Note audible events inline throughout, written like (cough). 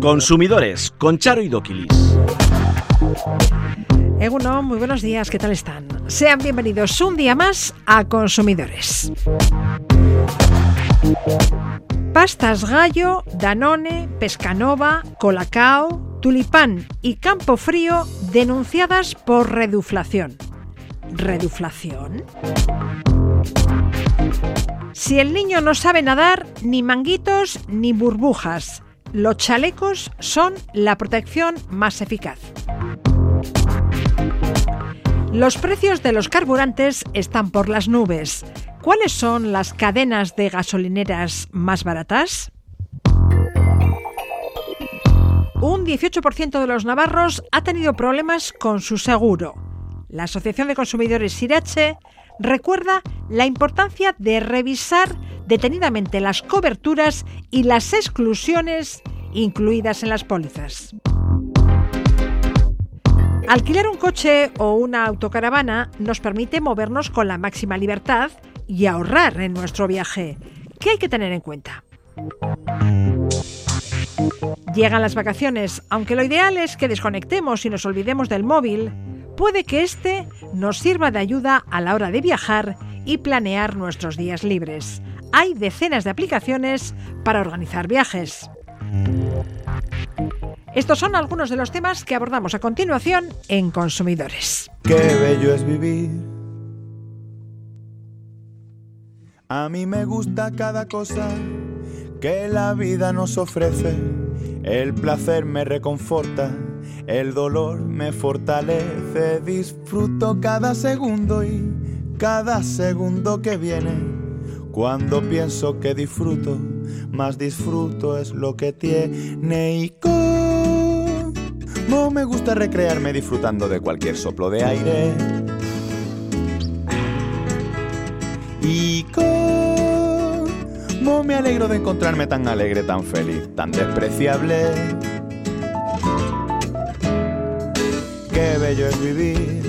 Consumidores con Charo y Doquilis. Eguno, muy buenos días, ¿qué tal están? Sean bienvenidos un día más a Consumidores. Pastas Gallo, Danone, Pescanova, Colacao, Tulipán y Campo Frío denunciadas por reduflación. ¿Reduflación? Si el niño no sabe nadar, ni manguitos ni burbujas. Los chalecos son la protección más eficaz. Los precios de los carburantes están por las nubes. ¿Cuáles son las cadenas de gasolineras más baratas? Un 18% de los navarros ha tenido problemas con su seguro. La Asociación de Consumidores Sirache recuerda la importancia de revisar detenidamente las coberturas y las exclusiones incluidas en las pólizas. Alquilar un coche o una autocaravana nos permite movernos con la máxima libertad y ahorrar en nuestro viaje. ¿Qué hay que tener en cuenta? Llegan las vacaciones, aunque lo ideal es que desconectemos y nos olvidemos del móvil, puede que este nos sirva de ayuda a la hora de viajar y planear nuestros días libres. Hay decenas de aplicaciones para organizar viajes. Estos son algunos de los temas que abordamos a continuación en Consumidores. Qué bello es vivir. A mí me gusta cada cosa que la vida nos ofrece. El placer me reconforta, el dolor me fortalece. Disfruto cada segundo y cada segundo que viene. Cuando pienso que disfruto, más disfruto es lo que tiene y no me gusta recrearme disfrutando de cualquier soplo de aire. Y me alegro de encontrarme tan alegre, tan feliz, tan despreciable. Qué bello es vivir.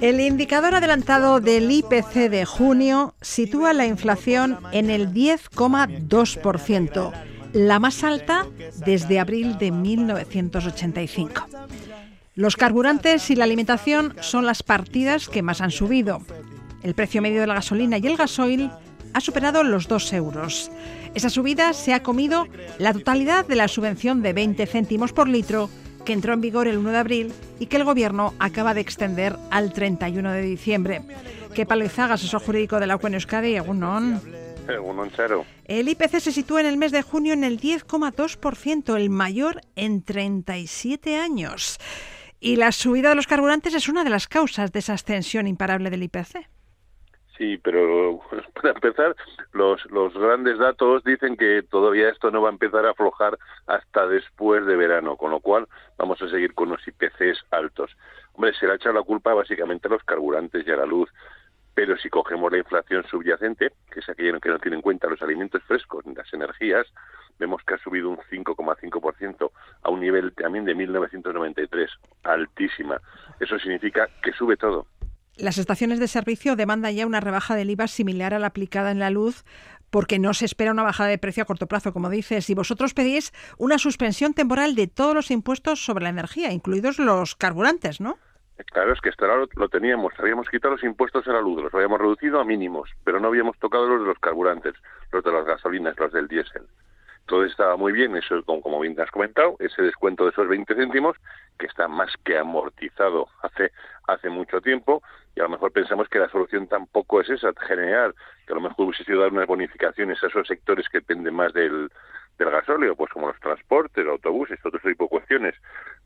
El indicador adelantado del IPC de junio sitúa la inflación en el 10,2% la más alta desde abril de 1985. Los carburantes y la alimentación son las partidas que más han subido. El precio medio de la gasolina y el gasoil ha superado los 2 euros. Esa subida se ha comido la totalidad de la subvención de 20 céntimos por litro que entró en vigor el 1 de abril y que el Gobierno acaba de extender al 31 de diciembre. ¿Qué palizaga asesor jurídico de la UEN Euskadi, Egunon? El IPC se sitúa en el mes de junio en el 10,2%, el mayor en 37 años. Y la subida de los carburantes es una de las causas de esa ascensión imparable del IPC. Sí, pero (laughs) para empezar, los, los grandes datos dicen que todavía esto no va a empezar a aflojar hasta después de verano, con lo cual vamos a seguir con los IPCs altos. Hombre, se le ha echado la culpa básicamente a los carburantes y a la luz pero si cogemos la inflación subyacente, que es aquella que no tiene en cuenta los alimentos frescos ni las energías, vemos que ha subido un 5,5% a un nivel también de 1993, altísima. Eso significa que sube todo. Las estaciones de servicio demandan ya una rebaja del IVA similar a la aplicada en la luz porque no se espera una bajada de precio a corto plazo, como dices, y vosotros pedís una suspensión temporal de todos los impuestos sobre la energía, incluidos los carburantes, ¿no? Claro, es que hasta ahora lo, teníamos. Habíamos quitado los impuestos a la luz, los habíamos reducido a mínimos, pero no habíamos tocado los de los carburantes, los de las gasolinas, los del diésel. Todo estaba muy bien, eso como bien te has comentado, ese descuento de esos 20 céntimos, que está más que amortizado hace, hace mucho tiempo, y a lo mejor pensamos que la solución tampoco es esa, generar, que a lo mejor hubiese sido dar unas bonificaciones a esos sectores que dependen más del, del gasóleo, pues como los transportes, autobuses, todo ese tipo de cuestiones.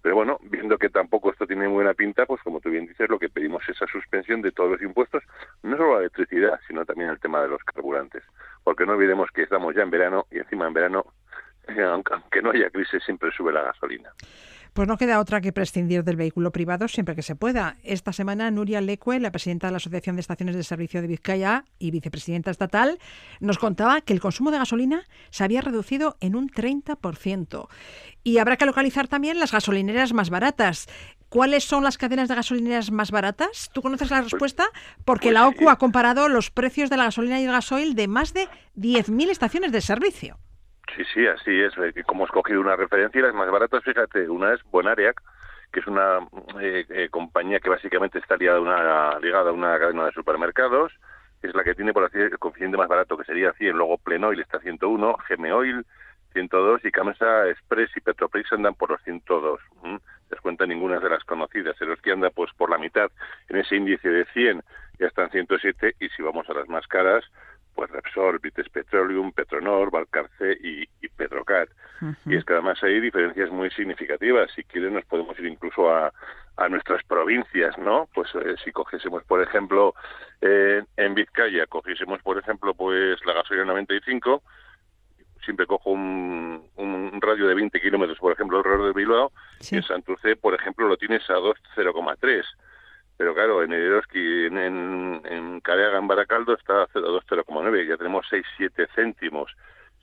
Pero bueno, viendo que tampoco esto tiene buena pinta, pues como tú bien dices, lo que pedimos es esa suspensión de todos los impuestos, no solo la electricidad, sino también el tema de los carburantes. Porque no olvidemos que estamos ya en verano y encima en verano, (laughs) aunque no haya crisis, siempre sube la gasolina. Pues no queda otra que prescindir del vehículo privado siempre que se pueda. Esta semana, Nuria Lecue, la presidenta de la Asociación de Estaciones de Servicio de Vizcaya y vicepresidenta estatal, nos contaba que el consumo de gasolina se había reducido en un 30%. Y habrá que localizar también las gasolineras más baratas. ¿cuáles son las cadenas de gasolineras más baratas? ¿Tú conoces la Pues, respuesta? Porque pues la. OCU ha comparado los precios de la gasolina y el gasoil de más de 10.000 estaciones de servicio. Sí, sí, así es. Eh, Como he escogido una referencia, las más baratas, fíjate, una es Bonariac, que es una eh, eh, compañía que básicamente está ligada a, una, ligada a una cadena de supermercados, es la que tiene por así el coeficiente más barato, que sería 100, luego Plenoil está 101, GM Oil 102 y Camesa Express y Petroprix andan por los 102. ¿m? Les cuenta ninguna de las conocidas. Que anda pues por la mitad en ese índice de 100 ya están 107 y si vamos a las más caras, pues Repsol, British Petroleum, Petronor, Valcarce y, y. Y es que además hay diferencias muy significativas. Si quieren nos podemos ir incluso a, a nuestras provincias, ¿no? Pues eh, si cogiésemos, por ejemplo, eh, en Vizcaya, cogiésemos, por ejemplo, pues la gasolina 95, siempre cojo un, un radio de 20 kilómetros, por ejemplo, alrededor de Bilbao, Sí. y en Santurce, por ejemplo, lo tienes a 2,0,3. Pero claro, en Eroski, en, en, en Careaga, en Baracaldo, está a 0,2,09, ya tenemos 6-7 céntimos.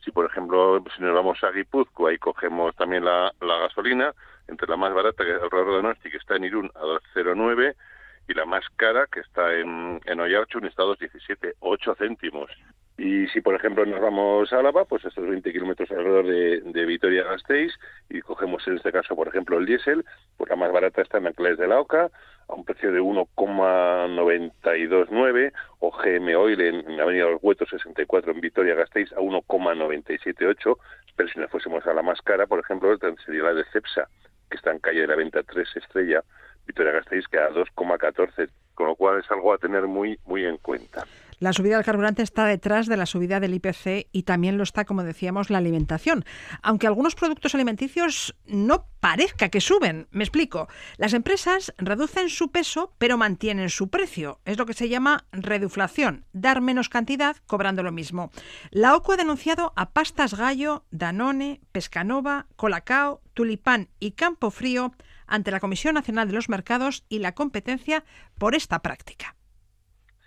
Si, por ejemplo, si nos vamos a Guipúzcoa y cogemos también la, la gasolina, entre la más barata, que es alrededor de Nosti, que está en Irún, a 2,09, y la más cara, que está en, en Oyarchun, está a 2,17, 8 céntimos. Y si, por ejemplo, nos vamos a Álava, pues estos 20 kilómetros alrededor de, Vitoria-Gasteiz, y cogemos en este caso, por ejemplo, el diésel, pues la más barata está en Anclés de la Oca, a un precio de 1,929, o GM Oil en, en Avenida Los Huetos 64 en Vitoria-Gasteiz a 1,978, pero si nos fuésemos a la más cara, por ejemplo, sería la de Cepsa, que está en calle de la Venta 3 Estrella, Vitoria-Gasteiz, que a 2,14, con lo cual es algo a tener muy, muy en cuenta. La subida del carburante está detrás de la subida del IPC y también lo está, como decíamos, la alimentación. Aunque algunos productos alimenticios no parezca que suben. Me explico. Las empresas reducen su peso pero mantienen su precio. Es lo que se llama reduflación, dar menos cantidad cobrando lo mismo. La OCU ha denunciado a Pastas Gallo, Danone, Pescanova, Colacao, Tulipán y Campo Frío ante la Comisión Nacional de los Mercados y la Competencia por esta práctica.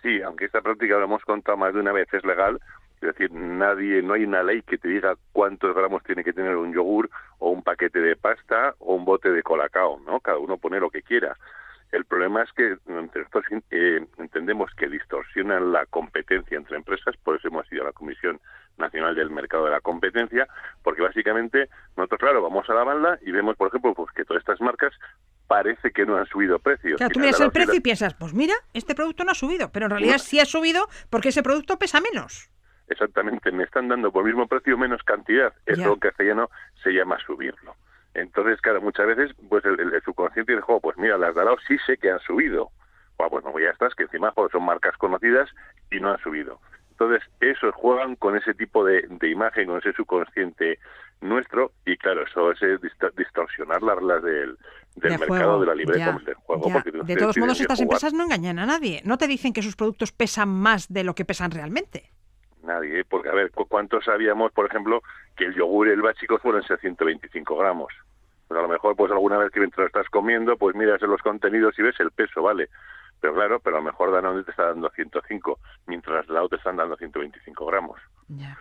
Sí, aunque esta práctica lo hemos contado más de una vez, es legal. Es decir, nadie, no hay una ley que te diga cuántos gramos tiene que tener un yogur o un paquete de pasta o un bote de colacao, ¿no? Cada uno pone lo que quiera. El problema es que estos eh, entendemos que distorsionan la competencia entre empresas, por eso hemos ido a la Comisión Nacional del Mercado de la Competencia, porque básicamente nosotros, claro, vamos a la banda y vemos, por ejemplo, pues que todas estas marcas parece que no han subido precios. Claro, tú miras el precio y piensas, pues mira, este producto no ha subido, pero en realidad sí ha subido porque ese producto pesa menos. Exactamente, me están dando por el mismo precio menos cantidad. Eso en castellano se llama subirlo. Entonces, claro, muchas veces pues el, subconsciente dice, "Jo, pues mira, las lado sí sé que han subido. Bueno, pues no, ya estás, que encima jo, son marcas conocidas y no han subido. Entonces, esos juegan con ese tipo de, de imagen, con ese subconsciente nuestro, y claro, eso es dist- distorsionar las reglas del, del de mercado juego, de la libre ya, com- del juego. porque De todos modos, estas jugar. empresas no engañan a nadie. No te dicen que sus productos pesan más de lo que pesan realmente. Nadie, porque a ver, ¿cu- ¿cuántos sabíamos, por ejemplo, que el yogur y el básico fueron ser 125 gramos? Pues a lo mejor, pues alguna vez que mientras estás comiendo, pues miras en los contenidos y ves el peso, ¿vale? Pero claro, pero a lo mejor Danone te está dando 105, mientras la otra te están dando 125 gramos.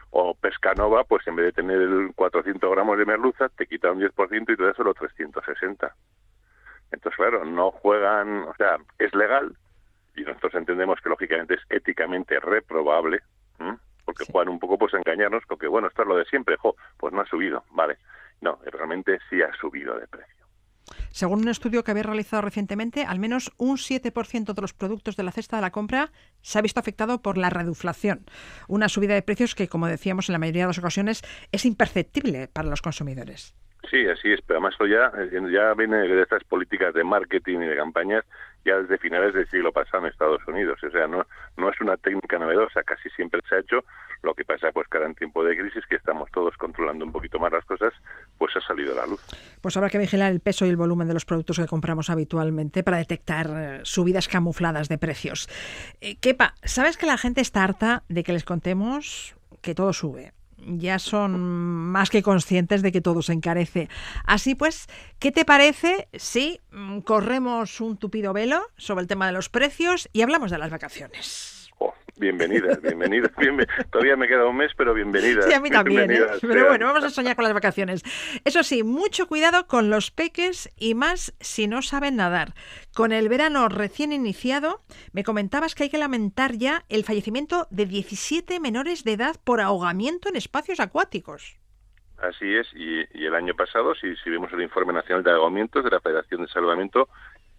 O Pescanova, pues en vez de tener el 400 gramos de merluza, te quita un 10% y te da solo 360. Entonces, claro, no juegan, o sea, es legal y nosotros entendemos que lógicamente es éticamente reprobable, porque Sí. juegan un poco pues a engañarnos con que, bueno, esto es lo de siempre, jo, pues no ha subido, vale. No, realmente sí ha subido de precio. Según un estudio que había realizado recientemente, al menos un 7% de los productos de la cesta de la compra se ha visto afectado por la reduflación, una subida de precios que, como decíamos en la mayoría de las ocasiones, es imperceptible para los consumidores. Sí, así es, pero además esto ya, eh, ya viene de estas políticas de marketing y de campañas ya desde finales del siglo pasado en Estados Unidos. O sea, no, no es una técnica novedosa, casi siempre se ha hecho. Lo que pasa, pues que ahora en tiempo de crisis, que estamos todos controlando un poquito más las cosas, pues ha salido a la luz. Pues habrá que vigilar el peso y el volumen de los productos que compramos habitualmente para detectar eh, subidas camufladas de precios. Eh, Kepa, ¿sabes que la gente está harta de que les contemos que todo sube? Ya son más que conscientes de que todo se encarece. Así pues, ¿qué te parece si mm, corremos un tupido velo sobre el tema de los precios y hablamos de las vacaciones? Bienvenidas, bienvenidas. (laughs) todavía me queda un mes, pero bienvenidas. Sí, a mí también. ¿eh? Pero bueno, vamos a soñar con las vacaciones. Eso sí, mucho cuidado con los peques y más si no saben nadar. Con el verano recién iniciado, me comentabas que hay que lamentar ya el fallecimiento de 17 menores de edad por ahogamiento en espacios acuáticos. Así es, y, el año pasado, si, si vemos el informe nacional de ahogamientos de la Federación de Salvamento,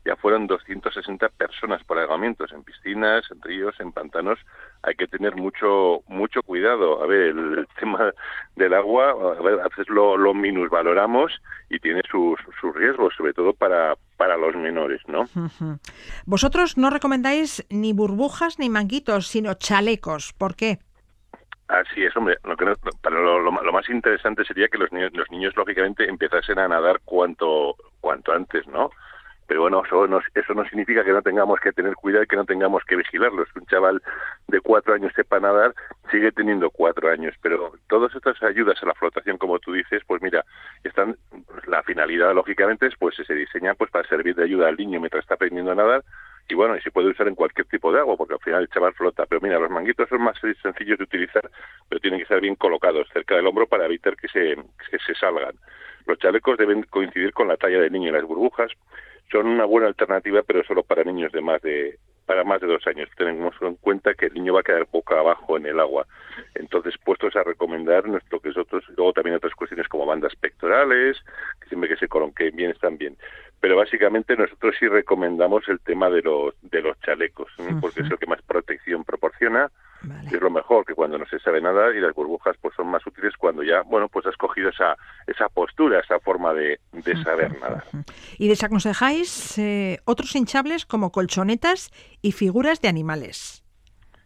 ya fueron 260 personas por ahogamientos en piscinas, en ríos, en pantanos. Hay que tener mucho mucho cuidado. A ver, el, (laughs) tema del agua, a, veces lo, lo minusvaloramos y tiene sus, sus riesgos, sobre todo para, para los menores, ¿no? Vosotros no recomendáis ni burbujas ni manguitos, sino chalecos. ¿Por qué? Así es, hombre. Lo, que para lo, lo, más interesante sería que los niños, los niños, lógicamente, empezasen a nadar cuanto, cuanto antes, ¿no? Pero bueno, eso no, eso no significa que no tengamos que tener cuidado y que no tengamos que vigilarlos. Un chaval de cuatro años sepa nadar, sigue teniendo cuatro años. Pero todas estas ayudas a la flotación, como tú dices, pues mira, están, la finalidad, lógicamente, es pues se diseña pues para servir de ayuda al niño mientras está aprendiendo a nadar y bueno, y se puede usar en cualquier tipo de agua, porque al final el chaval flota. Pero mira, los manguitos son más sencillos de utilizar, pero tienen que estar bien colocados cerca del hombro para evitar que se, que se salgan. Los chalecos deben coincidir con la talla del niño y las burbujas son una buena alternativa, pero solo para niños de más de para más de dos años. Tenemos en cuenta que el niño va a quedar boca abajo en el agua. Entonces, puestos a recomendar nuestro que es otros, luego también otras cuestiones como bandas pectorales, que siempre que se coloquen bien están bien. Pero básicamente nosotros sí recomendamos el tema de los de los chalecos, porque es el que más protección proporciona es lo mejor, que cuando no se sabe nada y las burbujas pues son más útiles cuando ya, bueno, pues has cogido esa, esa postura, esa forma de, de saber nada. ¿Y desaconsejáis eh, otros hinchables como colchonetas y figuras de animales?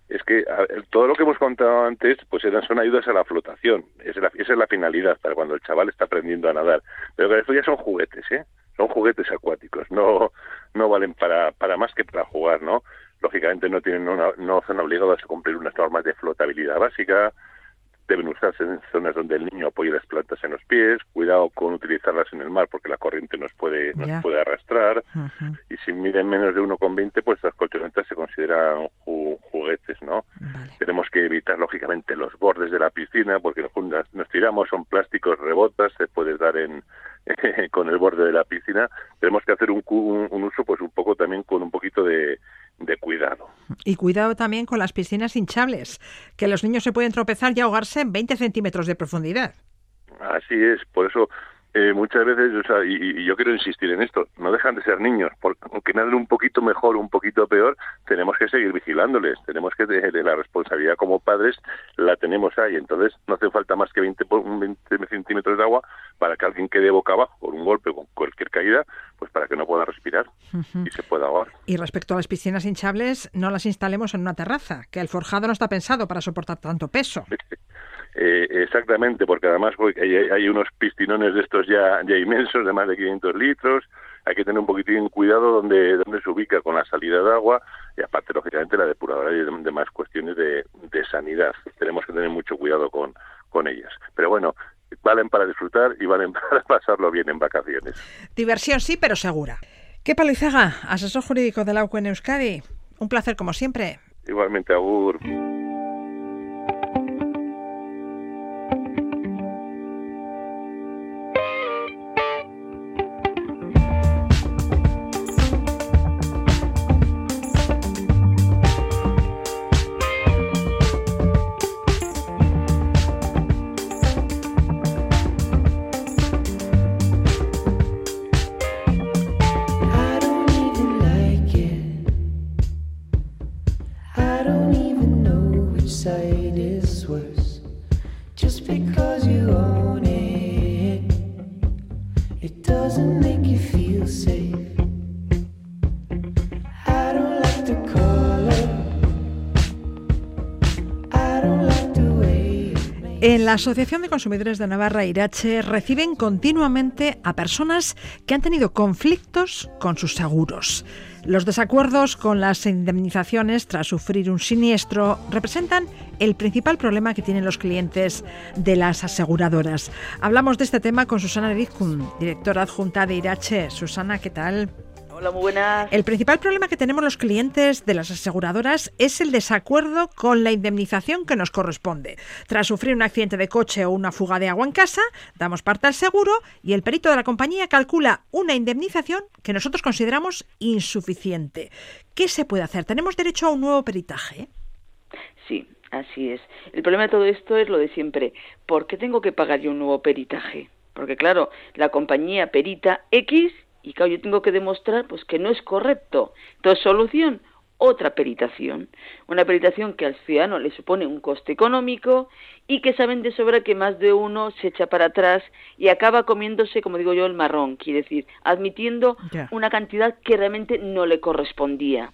es que todo lo que hemos contado antes pues eran son ayudas a la flotación. Esa es la, finalidad para cuando el chaval está aprendiendo a nadar. Pero que eso ya son juguetes eh son juguetes acuáticos no no valen para para más que para jugar no lógicamente no tienen no son obligados a cumplir unas normas de flotabilidad básica deben usarse en zonas donde el niño apoye las plantas en los pies, cuidado con utilizarlas en el mar porque la corriente nos puede nos puede arrastrar. Y si miden menos de 1,20 pues las colchonetas se consideran juguetes, ¿no? Tenemos que evitar lógicamente los bordes de la piscina porque nos, nos tiramos, son plásticos, rebotas, se puede dar en (laughs) con el borde de la piscina. Tenemos que hacer un, un uso pues un poco también con un poquito de de cuidado. Y cuidado también con las piscinas hinchables, que los niños se pueden tropezar y ahogarse en 20 centímetros de profundidad. Así es, por eso eh, muchas veces, o sea, y, yo quiero insistir en esto, no dejan de ser niños, porque aunque naden un poquito mejor un poquito peor, tenemos que seguir vigilándoles, tenemos que de, la responsabilidad como padres la tenemos ahí, entonces no hace falta más que 20, 20 centímetros de agua para que alguien quede boca abajo por un golpe o con cualquier caída, pues para que no pueda respirar y se pueda ahogar. Y respecto a las piscinas hinchables, no las instalemos en una terraza, que el forjado no está pensado para soportar tanto peso. (laughs) Eh, exactamente, porque además hay, unos piscinones de estos ya, ya inmensos, de más de 500 litros, hay que tener un poquitín cuidado donde, donde se ubica con la salida de agua y aparte, lógicamente, la depuradora y demás cuestiones de, de sanidad. Tenemos que tener mucho cuidado con, con ellas. Pero bueno, valen para disfrutar y valen (laughs) para pasarlo bien en vacaciones. Diversión sí, pero segura. ¿Qué Palizaga, asesor jurídico de la UCO en Euskadi. Un placer como siempre. Igualmente, Agur. La Asociación de Consumidores de Navarra, Irache, reciben continuamente a personas que han tenido conflictos con sus seguros. Los desacuerdos con las indemnizaciones tras sufrir un siniestro representan el principal problema que tienen los clientes de las aseguradoras. Hablamos de este tema con Susana Rizkun, directora adjunta de Irache. Susana, ¿qué tal? Hola, muy buenas. El principal problema que tenemos los clientes de las aseguradoras es el desacuerdo con la indemnización que nos corresponde. Tras sufrir un accidente de coche o una fuga de agua en casa, damos parte al seguro y el perito de la compañía calcula una indemnización que nosotros consideramos insuficiente. ¿Qué se puede hacer? ¿Tenemos derecho a un nuevo peritaje? Sí, así es. El problema de todo esto es lo de siempre. ¿Por qué tengo que pagar yo un nuevo peritaje? Porque claro, la compañía perita X y claro, yo tengo que demostrar pues que no es correcto. Entonces, solución, otra peritación. Una peritación que al ciudadano le supone un coste económico y que saben de sobra que más de uno se echa para atrás y acaba comiéndose, como digo yo, el marrón, quiere decir, admitiendo una cantidad que realmente no le correspondía.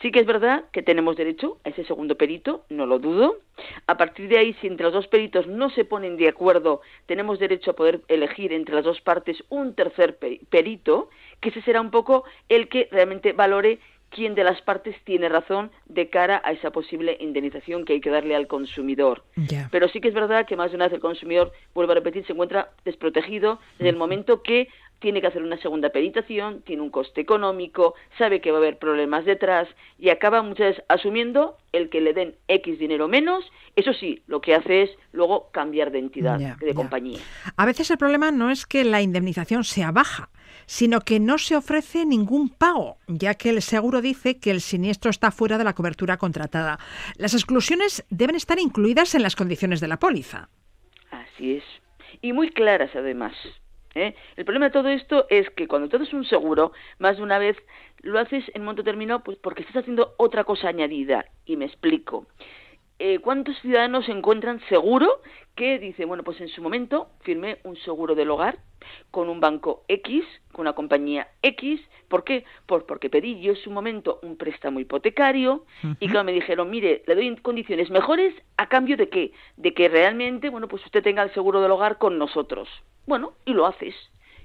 Sí que es verdad que tenemos derecho a ese segundo perito, no lo dudo. A partir de ahí, si entre los dos peritos no se ponen de acuerdo, tenemos derecho a poder elegir entre las dos partes un tercer perito, que ese será un poco el que realmente valore quién de las partes tiene razón de cara a esa posible indemnización que hay que darle al consumidor. Pero sí que es verdad que más de una vez el consumidor, vuelvo a repetir, se encuentra desprotegido desde el momento que tiene que hacer una segunda peritación, tiene un coste económico, sabe que va a haber problemas detrás y acaba muchas veces asumiendo el que le den X dinero menos. Eso sí, lo que hace es luego cambiar de entidad, de compañía. A veces el problema no es que la indemnización sea baja, sino que no se ofrece ningún pago, ya que el seguro dice que el siniestro está fuera de la cobertura contratada. Las exclusiones deben estar incluidas en las condiciones de la póliza. Así es. Y muy claras además. ¿Eh? El problema de todo esto es que cuando tú haces un seguro, más de una vez lo haces en momento determinado pues porque estás haciendo otra cosa añadida. Y me explico. Eh, ¿Cuántos ciudadanos se encuentran seguro que dicen, bueno, pues en su momento firmé un seguro del hogar con un banco X, con una compañía X. ¿Por qué? Pues porque pedí yo en su momento un préstamo hipotecario y claro, me dijeron, mire, le doy condiciones mejores a cambio de qué? De que realmente, bueno, pues usted tenga el seguro del hogar con nosotros. Bueno, y lo haces.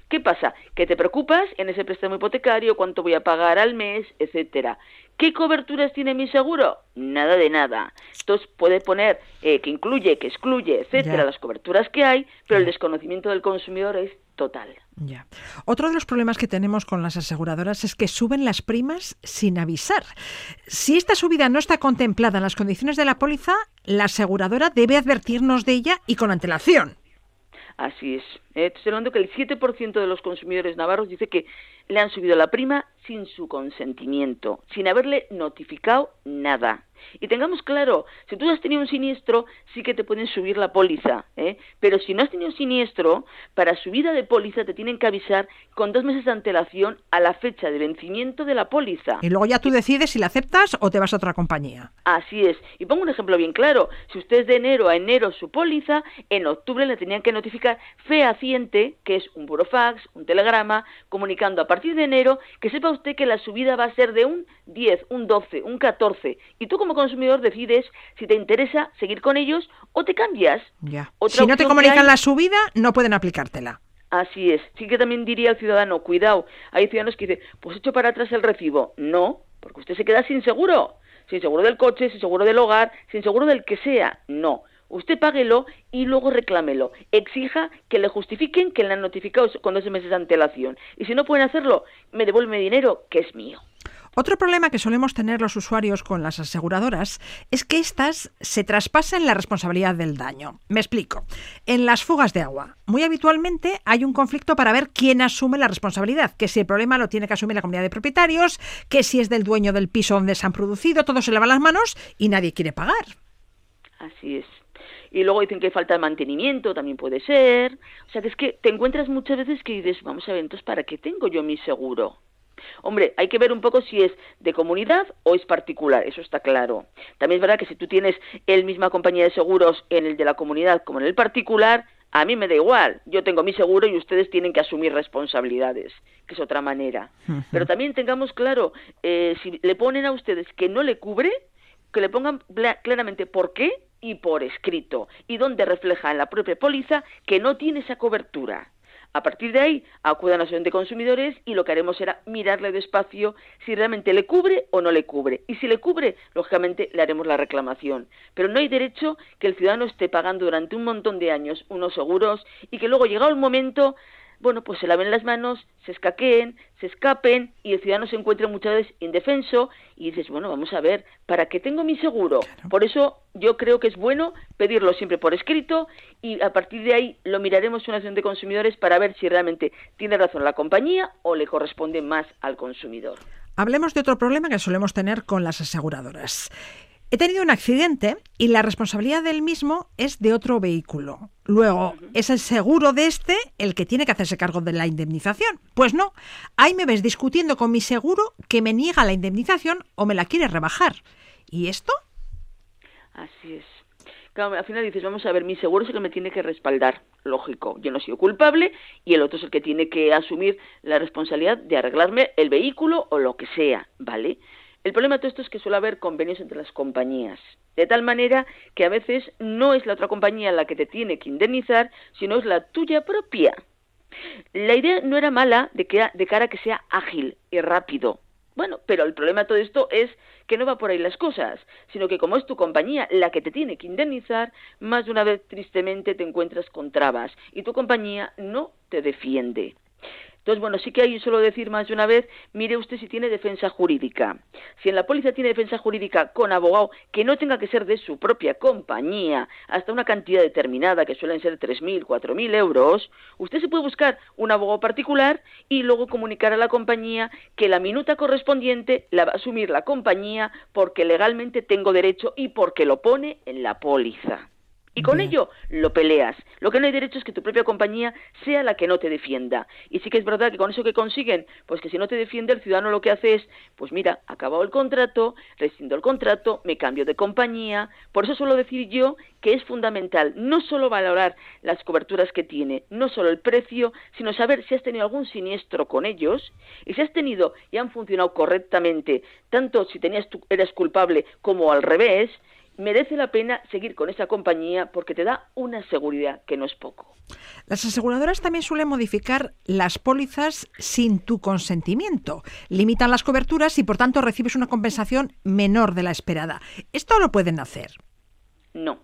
¿Qué pasa? Que te preocupas en ese préstamo hipotecario, cuánto voy a pagar al mes, etcétera. ¿Qué coberturas tiene mi seguro? Nada de nada. Entonces puede poner eh, que incluye, que excluye, etcétera, las coberturas que hay, pero el desconocimiento del consumidor es total. Ya. Otro de los problemas que tenemos con las aseguradoras es que suben las primas sin avisar. Si esta subida no está contemplada en las condiciones de la póliza, la aseguradora debe advertirnos de ella y con antelación. Así es. Eh, estoy hablando que el 7% de los consumidores navarros dice que le han subido la prima sin su consentimiento, sin haberle notificado nada. Y tengamos claro, si tú has tenido un siniestro, sí que te pueden subir la póliza, ¿eh? pero si no has tenido siniestro, para subida de póliza te tienen que avisar con dos meses de antelación a la fecha de vencimiento de la póliza. Y luego ya tú decides si la aceptas o te vas a otra compañía. Así es. Y pongo un ejemplo bien claro. Si usted es de enero a enero su póliza, en octubre le tenían que notificar fehaciente, que es un burofax, un telegrama, comunicando a partir de enero que sepa usted que la subida va a ser de un 10, un 12, un 14. Y tú como consumidor decides si te interesa seguir con ellos o te cambias. Ya. si no te comunican la subida, no pueden aplicártela. Así es. Sí que también diría al ciudadano, cuidado, hay ciudadanos que dicen, pues echo para atrás el recibo. No, porque usted se queda sin seguro. Sin seguro del coche, sin seguro del hogar, sin seguro del que sea. No. Usted páguelo y luego reclámelo. Exija que le justifiquen que le han notificado con dos meses de antelación. Y si no pueden hacerlo, me devuelve mi dinero, que es mío. Otro problema que solemos tener los usuarios con las aseguradoras es que éstas se traspasan la responsabilidad del daño. Me explico. En las fugas de agua, muy habitualmente hay un conflicto para ver quién asume la responsabilidad, que si el problema lo tiene que asumir la comunidad de propietarios, que si es del dueño del piso donde se han producido, todo se le va las manos y nadie quiere pagar. Así es. Y luego dicen que hay falta de mantenimiento, también puede ser. O sea, que es que te encuentras muchas veces que dices, vamos a ver, entonces, ¿para qué tengo yo mi seguro? Hombre, hay que ver un poco si es de comunidad o es particular, eso está claro. También es verdad que si tú tienes el misma compañía de seguros en el de la comunidad como en el particular, a mí me da igual, yo tengo mi seguro y ustedes tienen que asumir responsabilidades, que es otra manera. Pero también tengamos claro, eh, si le ponen a ustedes que no le cubre, que le pongan claramente por qué y por escrito, y donde refleja en la propia póliza que no tiene esa cobertura. A partir de ahí, acudan a la de consumidores y lo que haremos será mirarle despacio si realmente le cubre o no le cubre. Y si le cubre, lógicamente le haremos la reclamación. Pero no hay derecho que el ciudadano esté pagando durante un montón de años unos seguros y que luego, llegado el momento, bueno, pues se laven las manos, se escaqueen, se escapen y el ciudadano se encuentra muchas veces indefenso y dices, bueno, vamos a ver, ¿para qué tengo mi seguro? Por eso yo creo que es bueno pedirlo siempre por escrito y a partir de ahí lo miraremos en una acción de consumidores para ver si realmente tiene razón la compañía o le corresponde más al consumidor. Hablemos de otro problema que solemos tener con las aseguradoras. He tenido un accidente y la responsabilidad del mismo es de otro vehículo. Luego, ¿es el seguro de este el que tiene que hacerse cargo de la indemnización? Pues no. Ahí me ves discutiendo con mi seguro que me niega la indemnización o me la quiere rebajar. ¿Y esto? Así es. Claro, al final dices, vamos a ver, mi seguro es el que me tiene que respaldar. Lógico, yo no soy culpable y el otro es el que tiene que asumir la responsabilidad de arreglarme el vehículo o lo que sea, ¿vale? El problema de todo esto es que suele haber convenios entre las compañías, de tal manera que a veces no es la otra compañía la que te tiene que indemnizar, sino es la tuya propia. La idea no era mala de, que, de cara a que sea ágil y rápido. Bueno, pero el problema de todo esto es que no va por ahí las cosas, sino que como es tu compañía la que te tiene que indemnizar, más de una vez tristemente te encuentras con trabas y tu compañía no te defiende. Entonces, bueno, sí que hay solo decir más de una vez, mire usted si tiene defensa jurídica. Si en la póliza tiene defensa jurídica con abogado que no tenga que ser de su propia compañía, hasta una cantidad determinada, que suelen ser 3.000, 4.000 euros, usted se puede buscar un abogado particular y luego comunicar a la compañía que la minuta correspondiente la va a asumir la compañía porque legalmente tengo derecho y porque lo pone en la póliza. Y con ello lo peleas. Lo que no hay derecho es que tu propia compañía sea la que no te defienda. Y sí que es verdad que con eso que consiguen, pues que si no te defiende el ciudadano lo que hace es, pues mira, acabado el contrato, rescindo el contrato, me cambio de compañía. Por eso suelo decir yo que es fundamental no solo valorar las coberturas que tiene, no solo el precio, sino saber si has tenido algún siniestro con ellos y si has tenido y han funcionado correctamente, tanto si tenías tú, eres culpable como al revés, merece la pena seguir con esa compañía porque te da una seguridad que no es poco. Las aseguradoras también suelen modificar las pólizas sin tu consentimiento. Limitan las coberturas y por tanto recibes una compensación menor de la esperada. ¿Esto lo pueden hacer? No.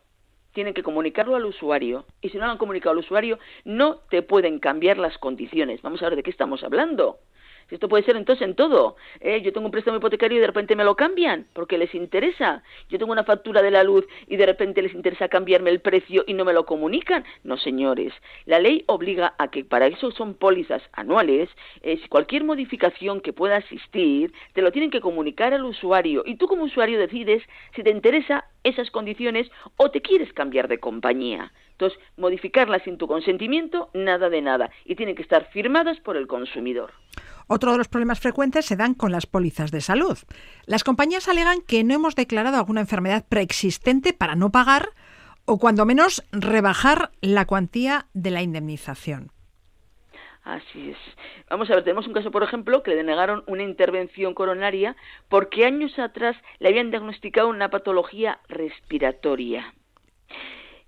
Tienen que comunicarlo al usuario y si no lo han comunicado al usuario no te pueden cambiar las condiciones. Vamos a ver de qué estamos hablando. Esto puede ser entonces en todo. ¿eh? Yo tengo un préstamo hipotecario y de repente me lo cambian porque les interesa. Yo tengo una factura de la luz y de repente les interesa cambiarme el precio y no me lo comunican. No, señores. La ley obliga a que para eso son pólizas anuales. Eh, si cualquier modificación que pueda existir, te lo tienen que comunicar al usuario y tú como usuario decides si te interesa esas condiciones o te quieres cambiar de compañía. Entonces, modificarlas sin tu consentimiento, nada de nada. Y tienen que estar firmadas por el consumidor. Otro de los problemas frecuentes se dan con las pólizas de salud. Las compañías alegan que no hemos declarado alguna enfermedad preexistente para no pagar o cuando menos rebajar la cuantía de la indemnización. Así es. Vamos a ver, tenemos un caso, por ejemplo, que le denegaron una intervención coronaria porque años atrás le habían diagnosticado una patología respiratoria.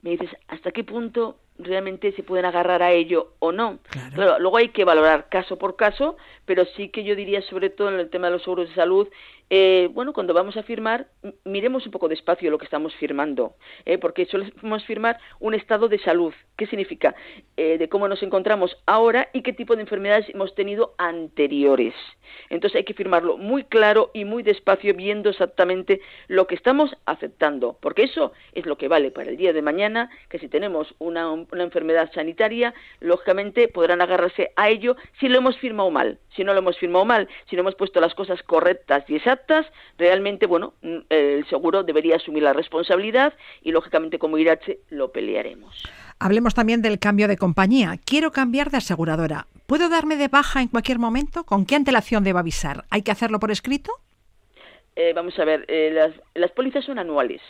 Me dices, ¿hasta qué punto realmente se pueden agarrar a ello o no. luego hay que valorar caso por caso, pero sí que yo diría, sobre todo en el tema de los seguros de salud, eh, bueno, cuando vamos a firmar, miremos un poco despacio lo que estamos firmando, eh, porque solemos firmar un estado de salud. ¿Qué significa? Eh, de cómo nos encontramos ahora y qué tipo de enfermedades hemos tenido anteriores. Entonces hay que firmarlo muy claro y muy despacio, viendo exactamente lo que estamos aceptando, porque eso es lo que vale para el día de mañana, que si tenemos una, una enfermedad sanitaria, lógicamente podrán agarrarse a ello si lo hemos firmado mal. Si no lo hemos firmado mal, si no hemos puesto las cosas correctas y exactas, realmente, bueno, mm, el seguro debería asumir la responsabilidad y, lógicamente, como IRACHE, lo pelearemos. Hablemos también del cambio de compañía. Quiero cambiar de aseguradora. ¿Puedo darme de baja en cualquier momento? ¿Con qué antelación debo avisar? ¿Hay que hacerlo por escrito? Eh, vamos a ver, eh, las, las pólizas son anuales.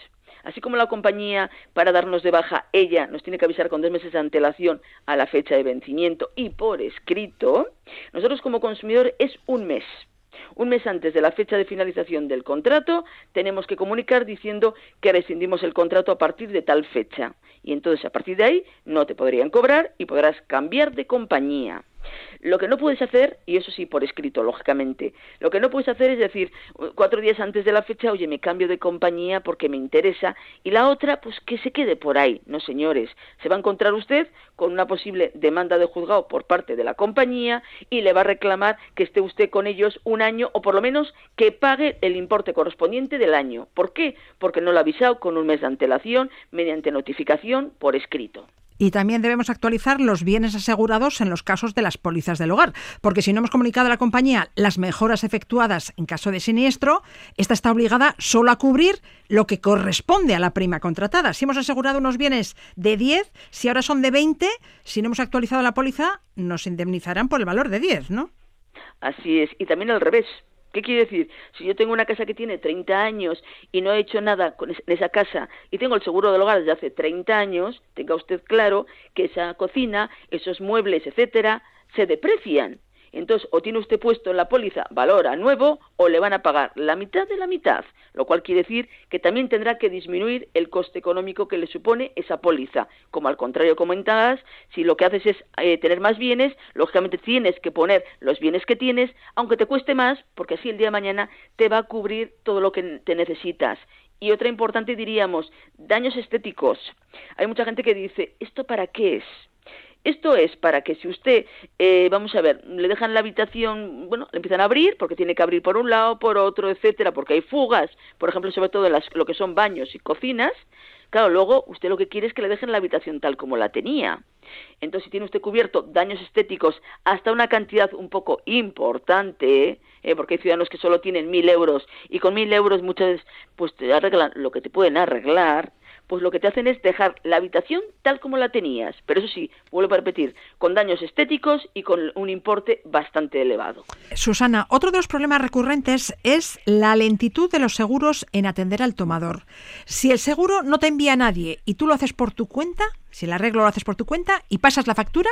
Así como la compañía, para darnos de baja, ella nos tiene que avisar con dos meses de antelación a la fecha de vencimiento y por escrito, nosotros como consumidor es un mes. Un mes antes de la fecha de finalización del contrato, tenemos que comunicar diciendo que rescindimos el contrato a partir de tal fecha. Y entonces, a partir de ahí, no te podrían cobrar y podrás cambiar de compañía. Lo que no puedes hacer, y eso sí por escrito, lógicamente, lo que no puedes hacer es decir, cuatro días antes de la fecha, oye, me cambio de compañía porque me interesa, y la otra, pues que se quede por ahí. No, señores, se va a encontrar usted con una posible demanda de juzgado por parte de la compañía y le va a reclamar que esté usted con ellos un año o por lo menos que pague el importe correspondiente del año. ¿Por qué? Porque no lo ha avisado con un mes de antelación mediante notificación por escrito. Y también debemos actualizar los bienes asegurados en los casos de las pólizas del hogar, porque si no hemos comunicado a la compañía las mejoras efectuadas en caso de siniestro, esta está obligada solo a cubrir lo que corresponde a la prima contratada. Si hemos asegurado unos bienes de 10, si ahora son de 20, si no hemos actualizado la póliza, nos indemnizarán por el valor de 10, ¿no? Así es, y también al revés. ¿Qué quiere decir? Si yo tengo una casa que tiene 30 años y no he hecho nada con esa casa y tengo el seguro del hogar desde hace 30 años, tenga usted claro que esa cocina, esos muebles, etcétera, se deprecian. Entonces, o tiene usted puesto en la póliza valor a nuevo o le van a pagar la mitad de la mitad, lo cual quiere decir que también tendrá que disminuir el coste económico que le supone esa póliza. Como al contrario comentabas, si lo que haces es eh, tener más bienes, lógicamente tienes que poner los bienes que tienes, aunque te cueste más, porque así el día de mañana te va a cubrir todo lo que te necesitas. Y otra importante diríamos, daños estéticos. Hay mucha gente que dice, ¿esto para qué es? Esto es para que si usted, eh, vamos a ver, le dejan la habitación, bueno, le empiezan a abrir porque tiene que abrir por un lado, por otro, etcétera, porque hay fugas, por ejemplo, sobre todo en las, lo que son baños y cocinas. Claro, luego usted lo que quiere es que le dejen la habitación tal como la tenía. Entonces, si tiene usted cubierto daños estéticos hasta una cantidad un poco importante, eh, porque hay ciudadanos que solo tienen mil euros y con mil euros muchas veces pues te arreglan lo que te pueden arreglar, pues lo que te hacen es dejar la habitación tal como la tenías, pero eso sí, vuelvo a repetir, con daños estéticos y con un importe bastante elevado. Susana, otro de los problemas recurrentes es la lentitud de los seguros en atender al tomador. Si el seguro no te envía a nadie y tú lo haces por tu cuenta, si el arreglo lo haces por tu cuenta y pasas la factura,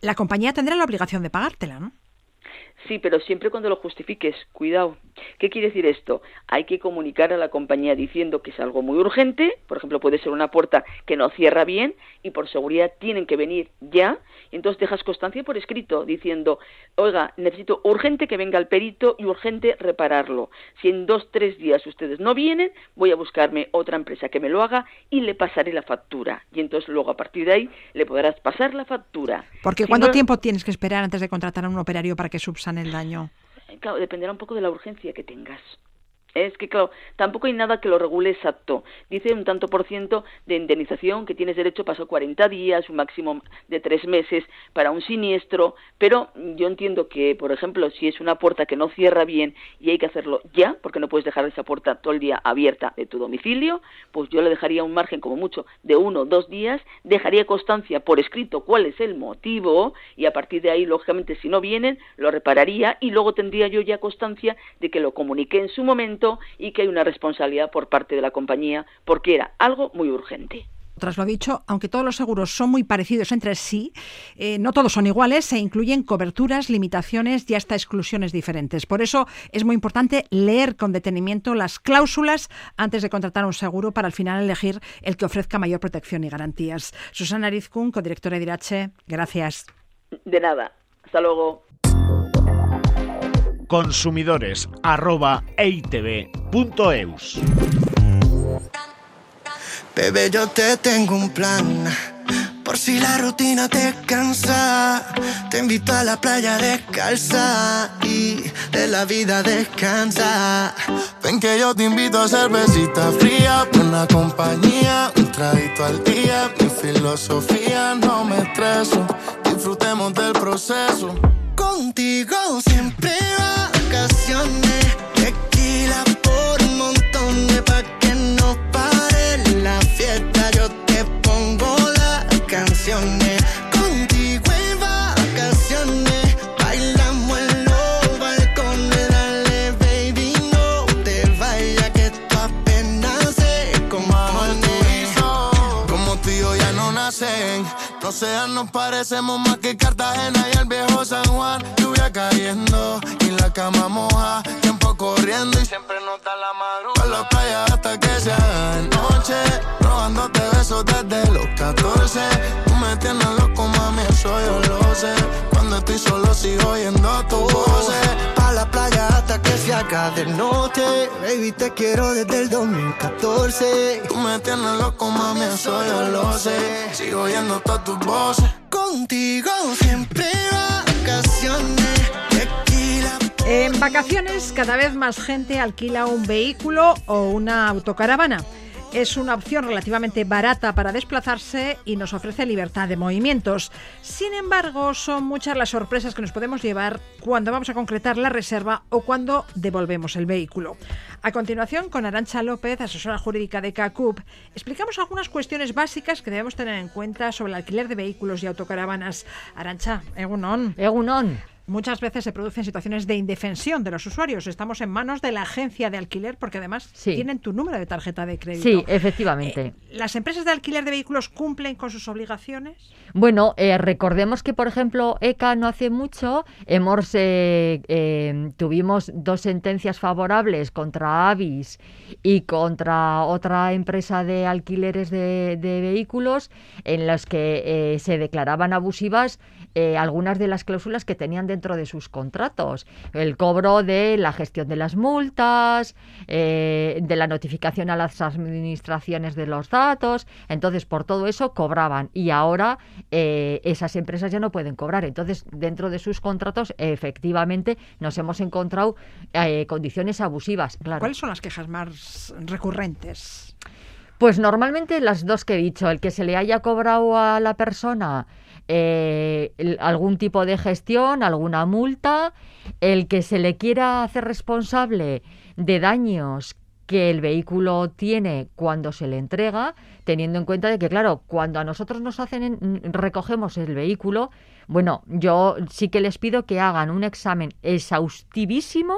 la compañía tendrá la obligación de pagártela, ¿no? Sí, pero siempre cuando lo justifiques, cuidado. ¿Qué quiere decir esto? Hay que comunicar a la compañía diciendo que es algo muy urgente, por ejemplo, puede ser una puerta que no cierra bien y por seguridad tienen que venir ya, y entonces dejas constancia por escrito diciendo, oiga, necesito urgente que venga el perito y urgente repararlo. Si en dos, tres días ustedes no vienen, voy a buscarme otra empresa que me lo haga y le pasaré la factura. Y entonces luego a partir de ahí le podrás pasar la factura. Porque ¿cuánto tiempo tienes que esperar antes de contratar a un operario para que subsane el daño? Claro, dependerá un poco de la urgencia que tengas. Es que, claro, tampoco hay nada que lo regule exacto. Dice un tanto por ciento de indemnización que tienes derecho pasó 40 días, un máximo de tres meses para un siniestro, pero yo entiendo que, por ejemplo, si es una puerta que no cierra bien y hay que hacerlo ya, porque no puedes dejar esa puerta todo el día abierta de tu domicilio, pues yo le dejaría un margen como mucho de uno o dos días, dejaría constancia por escrito cuál es el motivo y a partir de ahí, lógicamente, si no vienen, lo repararía y luego tendría yo ya constancia de que lo comuniqué en su momento y que hay una responsabilidad por parte de la compañía porque era algo muy urgente. Tras lo dicho, aunque todos los seguros son muy parecidos entre sí, eh, no todos son iguales, se incluyen coberturas, limitaciones y hasta exclusiones diferentes. Por eso es muy importante leer con detenimiento las cláusulas antes de contratar un seguro para al final elegir el que ofrezca mayor protección y garantías. Susana Rizkun, codirectora de Irache, gracias. De nada. Hasta luego consumidores arroba eitv.eus. Bebé, yo te tengo un plan. Por si la rutina te cansa, te invito a la playa descalza y de la vida descansa. Ven que yo te invito a cervecita fría, buena compañía, un traguito al día. Mi filosofía no me estreso, disfrutemos del proceso. Contigo siempre vacaciones, tequila por un montón de pa' No sean, nos parecemos más que Cartagena y el viejo San Juan. Lluvia cayendo y la cama moja. Tiempo corriendo y siempre nos da la madrugada. A la hasta que se haga noche. Robándote besos desde los 14. Tú me tienes loco, mami, eso yo lo sé. Cuando cuando estoy solo sigo oyendo tu voz. Pa' la playa hasta que se acabe el noche. Baby, te quiero desde el 2014. Tú me tienes loco, mami, eso yo lo sé. Sigo oyendo todas tus voces. Contigo siempre vacaciones. En vacaciones, cada vez más gente alquila un vehículo o una autocaravana. Es una opción relativamente barata para desplazarse y nos ofrece libertad de movimientos. Sin embargo, son muchas las sorpresas que nos podemos llevar cuando vamos a concretar la reserva o cuando devolvemos el vehículo. A continuación, con Arancha López, asesora jurídica de CACUP, explicamos algunas cuestiones básicas que debemos tener en cuenta sobre el alquiler de vehículos y autocaravanas. Arancha, Egunon. Egunon. Muchas veces se producen situaciones de indefensión de los usuarios. Estamos en manos de la agencia de alquiler porque además Sí. tienen tu número de tarjeta de crédito. Sí, efectivamente. Eh, ¿Las empresas de alquiler de vehículos cumplen con sus obligaciones? Bueno, eh, recordemos que, por ejemplo, ECA no hace mucho hemos eh, eh, tuvimos dos sentencias favorables contra Avis y contra otra empresa de alquileres de, de vehículos en las que eh, se declaraban abusivas eh, algunas de las cláusulas que tenían dentro de sus contratos. El cobro de la gestión de las multas, eh, de la notificación a las administraciones de los datos. Entonces, por todo eso cobraban y ahora eh, esas empresas ya no pueden cobrar. Entonces, dentro de sus contratos, efectivamente, nos hemos encontrado eh, condiciones abusivas. Claro. ¿Cuáles son las quejas más recurrentes? Pues normalmente las dos que he dicho, el que se le haya cobrado a la persona eh, el- algún tipo de gestión, alguna multa, el que se le quiera hacer responsable de daños que el vehículo tiene cuando se le entrega, teniendo en cuenta de que, claro, cuando a nosotros nos hacen, en- recogemos el vehículo, bueno, yo sí que les pido que hagan un examen exhaustivísimo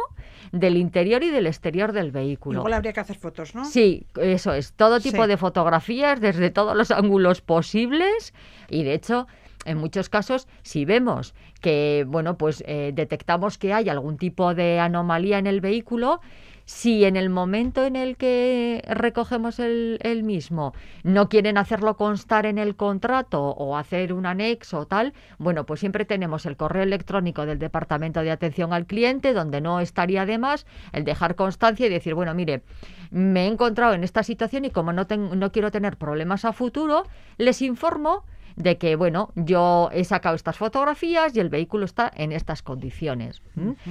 del interior y del exterior del vehículo. Igual habría que hacer fotos, ¿no? Sí, eso es. Todo tipo Sí. de fotografías desde todos los ángulos posibles y de hecho, en muchos casos, si vemos que, bueno, pues eh, detectamos que hay algún tipo de anomalía en el vehículo, si en el momento en el que recogemos el, el mismo no quieren hacerlo constar en el contrato o hacer un anexo o tal, bueno, pues siempre tenemos el correo electrónico del Departamento de Atención al Cliente, donde no estaría de más el dejar constancia y decir, bueno, mire, me he encontrado en esta situación y como no, ten- no quiero tener problemas a futuro, les informo de que, bueno, yo he sacado estas fotografías y el vehículo está en estas condiciones.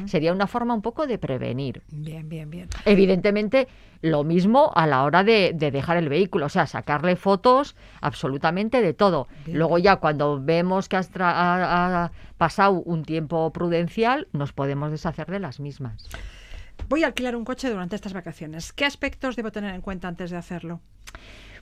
Sería una forma un poco de prevenir. Bien, bien, bien. Evidentemente, lo mismo a la hora de, de dejar el vehículo, o sea, sacarle fotos absolutamente de todo. Bien. Luego ya cuando vemos que has ha pasado un tiempo prudencial, nos podemos deshacer de las mismas. Voy a alquilar un coche durante estas vacaciones. ¿Qué aspectos debo tener en cuenta antes de hacerlo?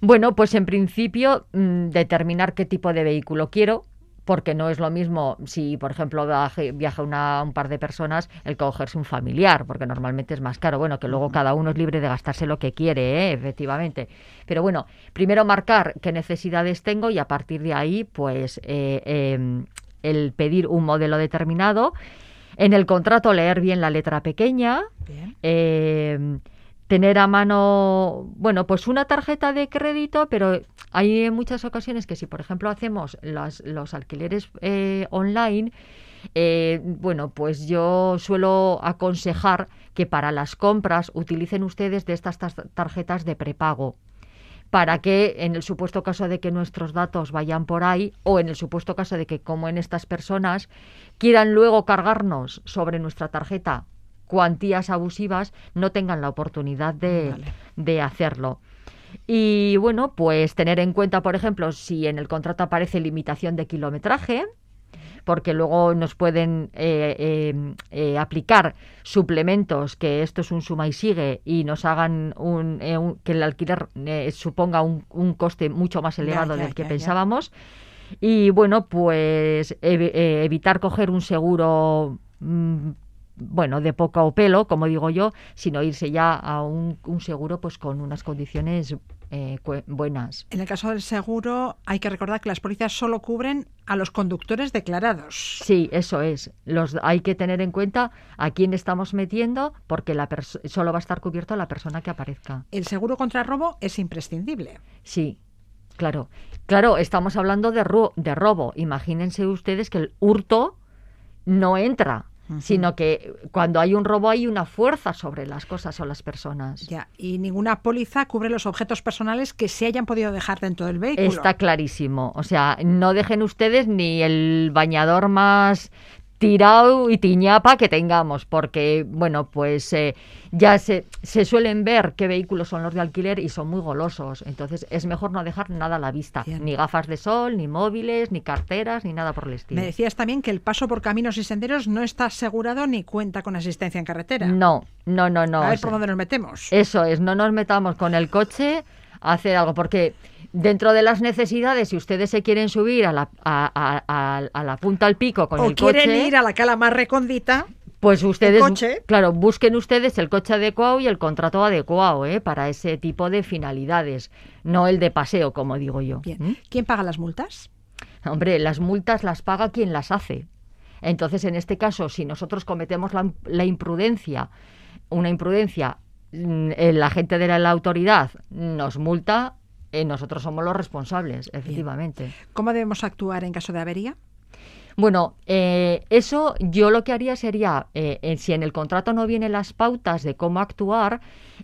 Bueno, pues en principio mm, determinar qué tipo de vehículo quiero, porque no es lo mismo si, por ejemplo, viaja una, un par de personas el cogerse un familiar, porque normalmente es más caro. Bueno, que luego cada uno es libre de gastarse lo que quiere, ¿eh? efectivamente. Pero bueno, primero marcar qué necesidades tengo y a partir de ahí, pues eh, em, el pedir un modelo determinado. En el contrato leer bien la letra pequeña, Bien. Tener a mano, bueno, pues una tarjeta de crédito, pero hay muchas ocasiones que si, por ejemplo, hacemos las- los alquileres eh, online, eh, bueno, pues yo suelo aconsejar que para las compras utilicen ustedes de estas tas- tarjetas de prepago para que en el supuesto caso de que nuestros datos vayan por ahí o en el supuesto caso de que como en estas personas quieran luego cargarnos sobre nuestra tarjeta cuantías abusivas no tengan la oportunidad de, Vale. de hacerlo. Y bueno, pues tener en cuenta, por ejemplo, si en el contrato aparece limitación de kilometraje, porque luego nos pueden eh, eh, eh, aplicar suplementos, que esto es un suma y sigue, y nos hagan un, eh, un- que el alquiler eh, suponga un, un coste mucho más elevado ya, del que ya, pensábamos. Y bueno, pues evi- evitar coger un seguro mm, bueno, de poco pelo, como digo yo, sino irse ya a un, un seguro pues con unas condiciones eh, buenas. En el caso del seguro, hay que recordar que las pólizas solo cubren a los conductores declarados. Sí, eso es. Los, hay que tener en cuenta a quién estamos metiendo porque la solo va a estar cubierto la persona que aparezca. El seguro contra robo es imprescindible. Sí, claro. Claro, estamos hablando de, ro- de robo. Imagínense ustedes que el hurto no entra sino que cuando hay un robo hay una fuerza sobre las cosas o las personas. Ya, y ninguna póliza cubre los objetos personales que se hayan podido dejar dentro del vehículo. Está clarísimo. O sea, no dejen ustedes ni el bañador más tirado y tiñapa que tengamos, porque, bueno, pues eh, ya se, se, suelen ver qué vehículos son los de alquiler y son muy golosos. Entonces es mejor no dejar nada a la vista, ni gafas de sol, ni móviles, ni carteras, ni nada por el estilo. Me decías también que el paso por caminos y senderos no está asegurado ni cuenta con asistencia en carretera. No, no, no, no. A ver por dónde nos metemos. Eso es, no nos metamos con el coche a hacer algo, porque dentro de las necesidades, si ustedes se quieren subir a la, a, la punta al pico con el coche... O quieren ir a la cala más recondita... Pues ustedes, claro, busquen ustedes el coche adecuado y el contrato adecuado ¿eh? para ese tipo de finalidades, no el de paseo, como digo yo. ¿Mm? ¿Quién paga las multas? Hombre, las multas las paga quien las hace. Entonces, en este caso, si nosotros cometemos la, imprudencia, una imprudencia, mm, la gente de la autoridad nos multa, eh, nosotros somos los responsables, efectivamente. ¿Cómo debemos actuar en caso de avería? Bueno, eh, eso yo lo que haría sería, eh, si en el contrato no vienen las pautas de cómo actuar,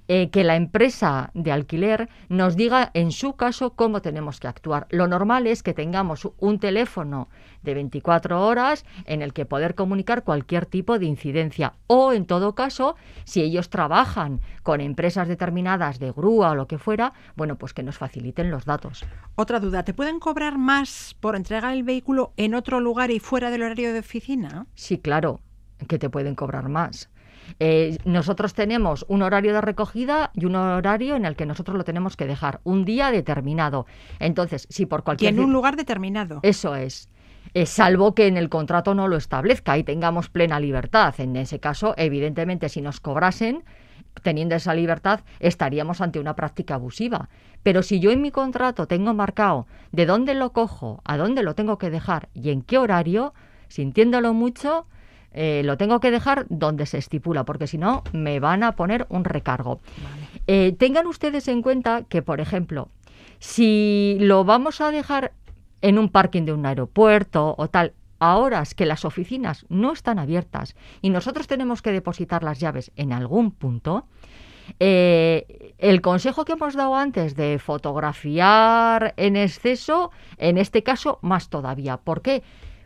que la empresa de alquiler nos diga en su caso cómo tenemos que actuar. Lo normal es que tengamos un teléfono de 24 horas en el que poder comunicar cualquier tipo de incidencia o en todo caso, si ellos trabajan con empresas determinadas de grúa o lo que fuera, bueno, pues que nos faciliten los datos. Otra duda, ¿te pueden cobrar más por entregar el vehículo en otro lugar y fuera del horario de oficina? Sí, claro, que te pueden cobrar más. Eh, nosotros tenemos un horario de recogida y un horario en el que nosotros lo tenemos que dejar, un día determinado. Entonces, si por cualquier... Y en un lugar determinado. Eso es. Eh, salvo que en el contrato no lo establezca y tengamos plena libertad. En ese caso, evidentemente, si nos cobrasen, teniendo esa libertad, estaríamos ante una práctica abusiva. Pero si yo en mi contrato tengo marcado de dónde lo cojo, a dónde lo tengo que dejar y en qué horario, sintiéndolo mucho, eh, lo tengo que dejar donde se estipula, porque si no me van a poner un recargo. Eh, tengan ustedes en cuenta que, por ejemplo, si lo vamos a dejar en un parking de un aeropuerto o tal, a horas que las oficinas no están abiertas y nosotros tenemos que depositar las llaves en algún punto, eh, el consejo que hemos dado antes de fotografiar en exceso, en este caso más todavía. ¿Por qué?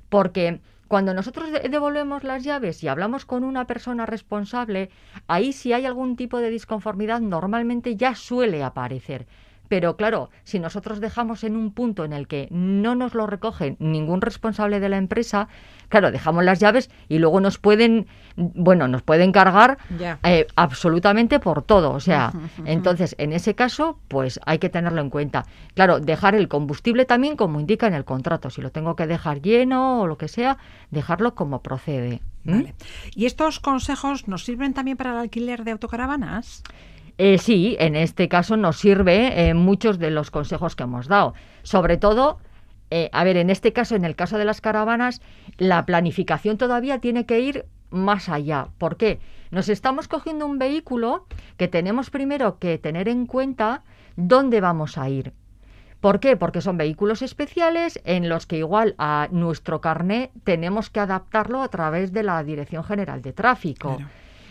Porque cuando nosotros devolvemos las llaves y hablamos con una persona responsable, ahí si hay algún tipo de disconformidad normalmente ya suele aparecer. Pero claro, si nosotros dejamos en un punto en el que no nos lo recoge ningún responsable de la empresa, claro, dejamos las llaves y luego nos pueden, bueno, nos pueden cargar eh, absolutamente por todo. O sea, entonces, en ese caso, pues hay que tenerlo en cuenta. Claro, dejar el combustible también como indica en el contrato. Si lo tengo que dejar lleno o lo que sea, dejarlo como procede. ¿Y estos consejos nos sirven también para el alquiler de autocaravanas? Eh, sí, en este caso nos sirve eh, muchos de los consejos que hemos dado. Sobre todo, eh, a ver, en este caso, en el caso de las caravanas, la planificación todavía tiene que ir más allá. ¿Por qué? Nos estamos cogiendo un vehículo que tenemos primero que tener en cuenta dónde vamos a ir. ¿Por qué? Porque son vehículos especiales en los que igual a nuestro carné tenemos que adaptarlo a través de la Dirección General de Tráfico.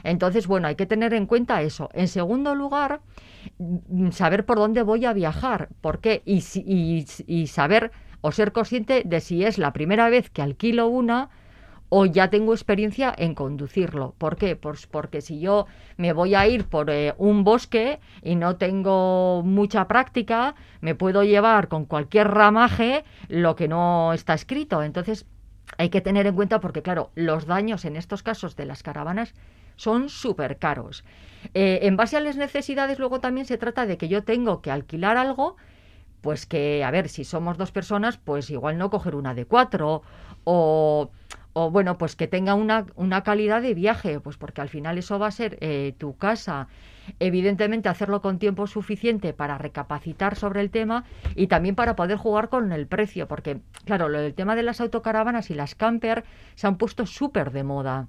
Entonces, bueno, hay que tener en cuenta eso. En segundo lugar, mm, saber por dónde voy a viajar, por qué, y, saber o ser consciente de si es la primera vez que alquilo una o ya tengo experiencia en conducirlo. ¿Por qué? Pues porque si yo me voy a ir por eh, un bosque y no tengo mucha práctica, me puedo llevar con cualquier ramaje lo que no está escrito. Entonces hay que tener en cuenta porque, claro, los daños en estos casos de las caravanas son súper caros. Eh, en base a las necesidades, luego también se trata de que yo tengo que alquilar algo, pues que, a ver, si somos dos personas, pues igual no coger una de cuatro, o, bueno, pues que tenga una, una, calidad de viaje, pues porque al final eso va a ser eh, tu casa. Evidentemente, hacerlo con tiempo suficiente para recapacitar sobre el tema y también para poder jugar con el precio, porque, claro, lo del tema de las autocaravanas y las camper se han puesto súper de moda.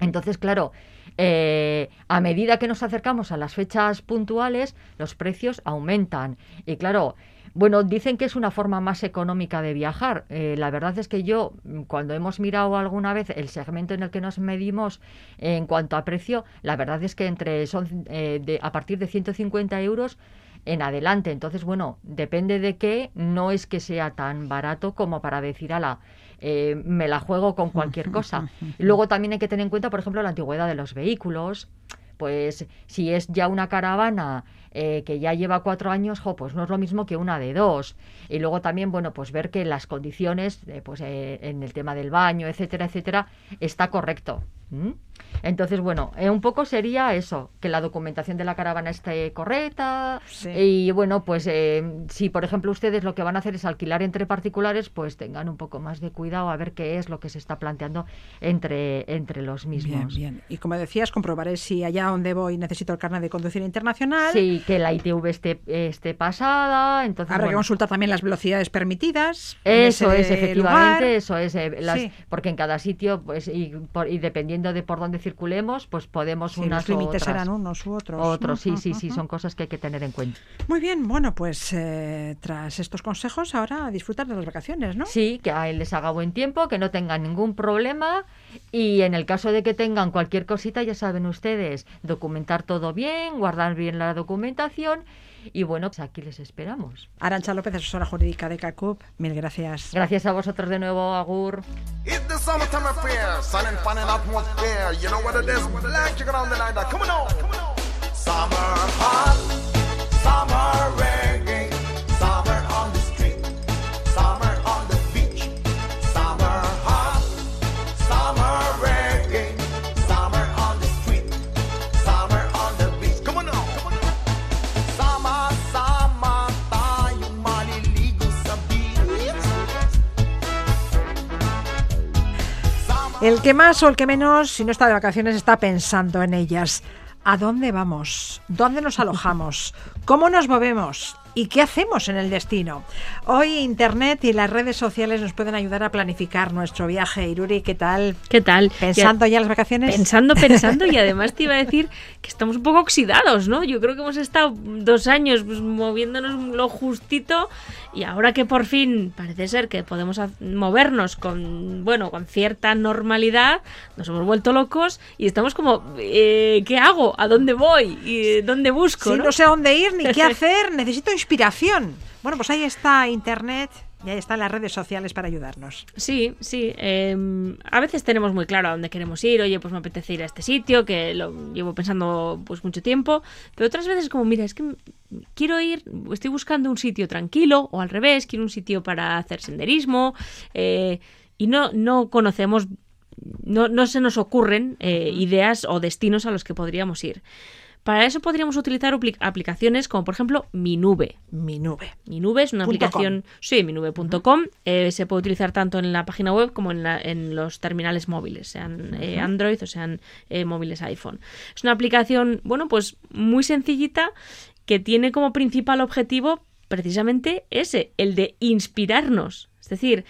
Entonces, claro, eh, a medida que nos acercamos a las fechas puntuales, los precios aumentan. Y claro, Bueno, dicen que es una forma más económica de viajar. Eh, la verdad es que yo, cuando hemos mirado alguna vez el segmento en el que nos medimos en cuanto a precio, la verdad es que entre son eh, de, a partir de 150 euros en adelante. Entonces, bueno, depende de qué, no es que sea tan barato como para decir, ala, eh, me la juego con cualquier cosa. (laughs) Luego también hay que tener en cuenta, por ejemplo, la antigüedad de los vehículos. Pues si es ya una caravana eh, que ya lleva cuatro años, jo, pues no es lo mismo que una de dos. Y luego también, bueno, pues ver que las condiciones, eh, pues eh, en el tema del baño, etcétera, etcétera, está correcto. Entonces, bueno, eh, un poco sería eso, que la documentación de la caravana esté correcta. Sí. Y bueno, pues eh, si por ejemplo ustedes lo que van a hacer es alquilar entre particulares, pues tengan un poco más de cuidado a ver qué es lo que se está planteando entre, entre los Bien, mismos. bien. Y como decías, comprobaré si allá donde voy necesito el carnet de conducir internacional. Sí, que la ITV esté, esté pasada, entonces Habrá que bueno, consultar también las velocidades permitidas. Eso es, efectivamente, lugar. eso es. eh, las- Sí. Porque en cada sitio, pues, y, por- y dependiendo de por dónde circulemos, pues podemos Sí, unas los límites serán unos u otros. Otros, sí, Ujú, sí, sí, ujú. son cosas que hay que tener en cuenta. Muy bien, bueno, pues eh, tras estos consejos, ahora a disfrutar de las vacaciones, ¿no? Sí, que a él les haga buen tiempo, que no tengan ningún problema y en el caso de que tengan cualquier cosita, ya saben ustedes, documentar todo bien, guardar bien la documentación y bueno, pues aquí les esperamos. Arancha López, asesora jurídica de CACUP, mil gracias. Gracias a vosotros de nuevo, Agur. It's the summertime affair, El que más o el que menos, si no está de vacaciones, está pensando en ellas. ¿A dónde vamos? ¿Dónde nos alojamos? ¿Cómo nos movemos? ¿Y qué hacemos en el destino? Hoy Internet y las redes sociales nos pueden ayudar a planificar nuestro viaje. Iruri, ¿qué tal? ¿Qué tal? ¿Pensando ya en las vacaciones? Pensando, pensando, y además te iba a decir (laughs) que estamos un poco oxidados, ¿no? Yo creo que hemos estado dos años pues, moviéndonos lo justito y ahora que por fin parece ser que podemos movernos con, bueno, con cierta normalidad, nos hemos vuelto locos y estamos como, eh, ¿qué hago? ¿A dónde voy? ¿Y dónde busco? Sí, no? no sé a dónde ir ni qué (laughs) hacer, necesito inspiración. Bueno, pues ahí está Internet y ahí están las redes sociales para ayudarnos. Sí, sí. eh, a veces tenemos muy claro a dónde queremos ir. Oye, pues me apetece ir a este sitio, que lo llevo pensando pues mucho tiempo. Pero otras veces como, mira, es que quiero ir, estoy buscando un sitio tranquilo, o al revés, quiero un sitio para hacer senderismo. eh, y no, no conocemos, no, no se nos ocurren eh, ideas o destinos a los que podríamos ir. Para eso podríamos utilizar apli- aplicaciones como por ejemplo Mi Nube. Mi nube. Mi nube es una Punto aplicación, sí, minube.com. eh, se puede utilizar tanto en la página web como en, la- en los terminales móviles, sean eh, Android o sean eh, móviles iPhone. Es una aplicación, bueno, pues muy sencillita que tiene como principal objetivo precisamente ese, el de inspirarnos. Es decir,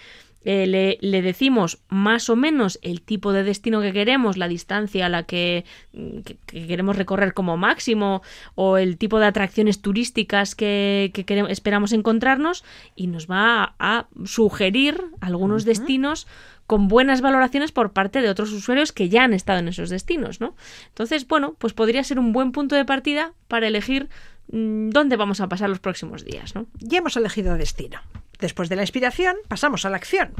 eh, le, le decimos más o menos el tipo de destino que queremos, la distancia a la que, mm, que- que queremos recorrer como máximo o el tipo de atracciones turísticas que, que queremos- esperamos encontrarnos y nos va a, a sugerir algunos destinos con buenas valoraciones por parte de otros usuarios que ya han estado en esos destinos, ¿no? Entonces, bueno, pues podría ser un buen punto de partida para elegir mm, dónde vamos a pasar los próximos días, ¿no? Ya hemos elegido destino. Después de la inspiración, pasamos a la acción.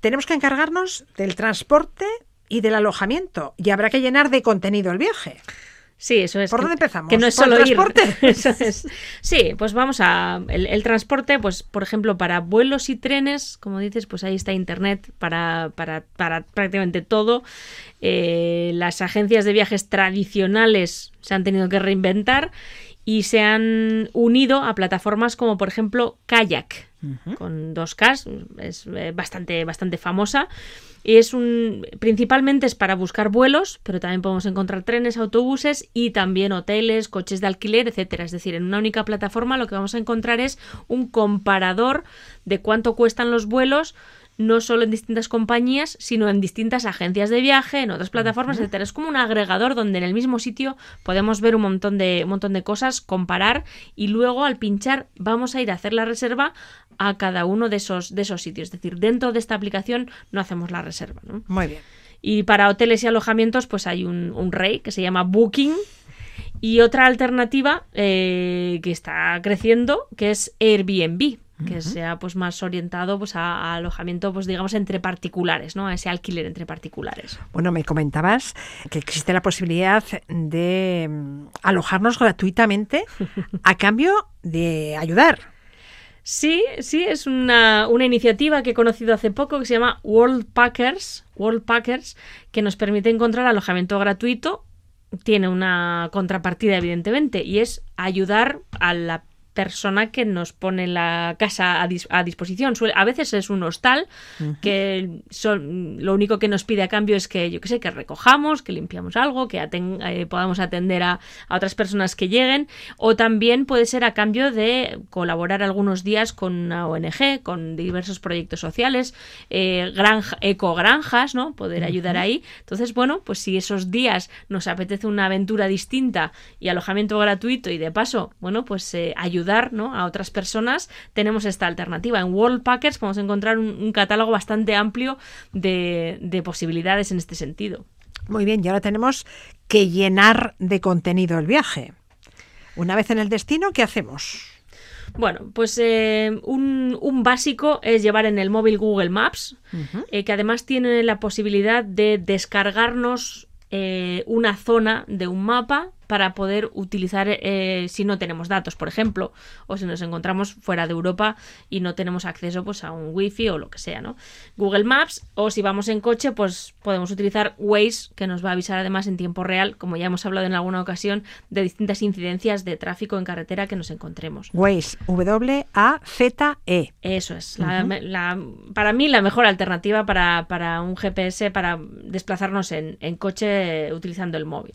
Tenemos que encargarnos del transporte y del alojamiento y habrá que llenar de contenido el viaje. Sí, eso es. ¿Por que- dónde empezamos? Que no es ¿Por el solo ir. transporte? (laughs) Eso es. Sí, pues vamos a. El, el transporte, pues, por ejemplo, para vuelos y trenes, como dices, pues ahí está Internet para, para, para prácticamente todo. Eh, las agencias de viajes tradicionales se han tenido que reinventar y se han unido a plataformas como, por ejemplo, Kayak. con dos k es eh, bastante, bastante famosa. Y es un, principalmente es para buscar vuelos, pero también podemos encontrar trenes, autobuses y también hoteles, coches de alquiler, etcétera. Es decir, en una única plataforma lo que vamos a encontrar es un comparador de cuánto cuestan los vuelos no solo en distintas compañías, sino en distintas agencias de viaje, en otras plataformas, etcétera. Es como un agregador donde en el mismo sitio podemos ver un montón de, un montón de cosas, comparar y luego al pinchar vamos a ir a hacer la reserva a cada uno de esos, de esos sitios. Es decir, dentro de esta aplicación no hacemos la reserva. ¿no? Muy bien. Y para hoteles y alojamientos, pues hay un, un rey que se llama Booking. Y otra alternativa eh, que está creciendo, que es Airbnb que sea pues más orientado pues a, a, alojamiento pues digamos entre particulares no a ese alquiler entre particulares. Bueno me comentabas que existe la posibilidad de mm, alojarnos gratuitamente a cambio de ayudar. Sí, sí, es una, una, iniciativa que he conocido hace poco que se llama World Packers, World Packers, que nos permite encontrar alojamiento gratuito. Tiene una contrapartida, evidentemente, y es ayudar a la persona que nos pone la casa a, dis a disposición. a veces es un hostal uh -huh. que son, lo único que nos pide a cambio es que, yo qué sé, que recojamos, que limpiamos algo, que aten eh, podamos atender a, a, otras personas que lleguen. O también puede ser a cambio de colaborar algunos días con una ONG, con diversos proyectos sociales, eh, granja, ecogranjas, ¿no? Poder uh -huh. ayudar ahí. Entonces, bueno, pues si esos días nos apetece una aventura distinta y alojamiento gratuito y de paso, bueno, pues eh, ayudar ayudar ¿no? a otras personas, tenemos esta alternativa. En World Packers podemos encontrar un, un catálogo bastante amplio de, de posibilidades en este sentido. Muy bien, y ahora tenemos que llenar de contenido el viaje. Una vez en el destino, ¿qué hacemos? Bueno, pues eh, un, un, básico es llevar en el móvil Google Maps, uh -huh. eh, que además tiene la posibilidad de descargarnos eh, una zona de un mapa para poder utilizar eh, si no tenemos datos, por ejemplo, o si nos encontramos fuera de Europa y no tenemos acceso pues, a un wifi o lo que sea, ¿no? Google Maps, o si vamos en coche, pues podemos utilizar Waze, que nos va a avisar además en tiempo real, como ya hemos hablado en alguna ocasión, de distintas incidencias de tráfico en carretera que nos encontremos. Waze, W-A-Z-E. Eso es. La, uh -huh. la, para mí, la mejor alternativa para, para un GPS para desplazarnos en, en coche utilizando el móvil.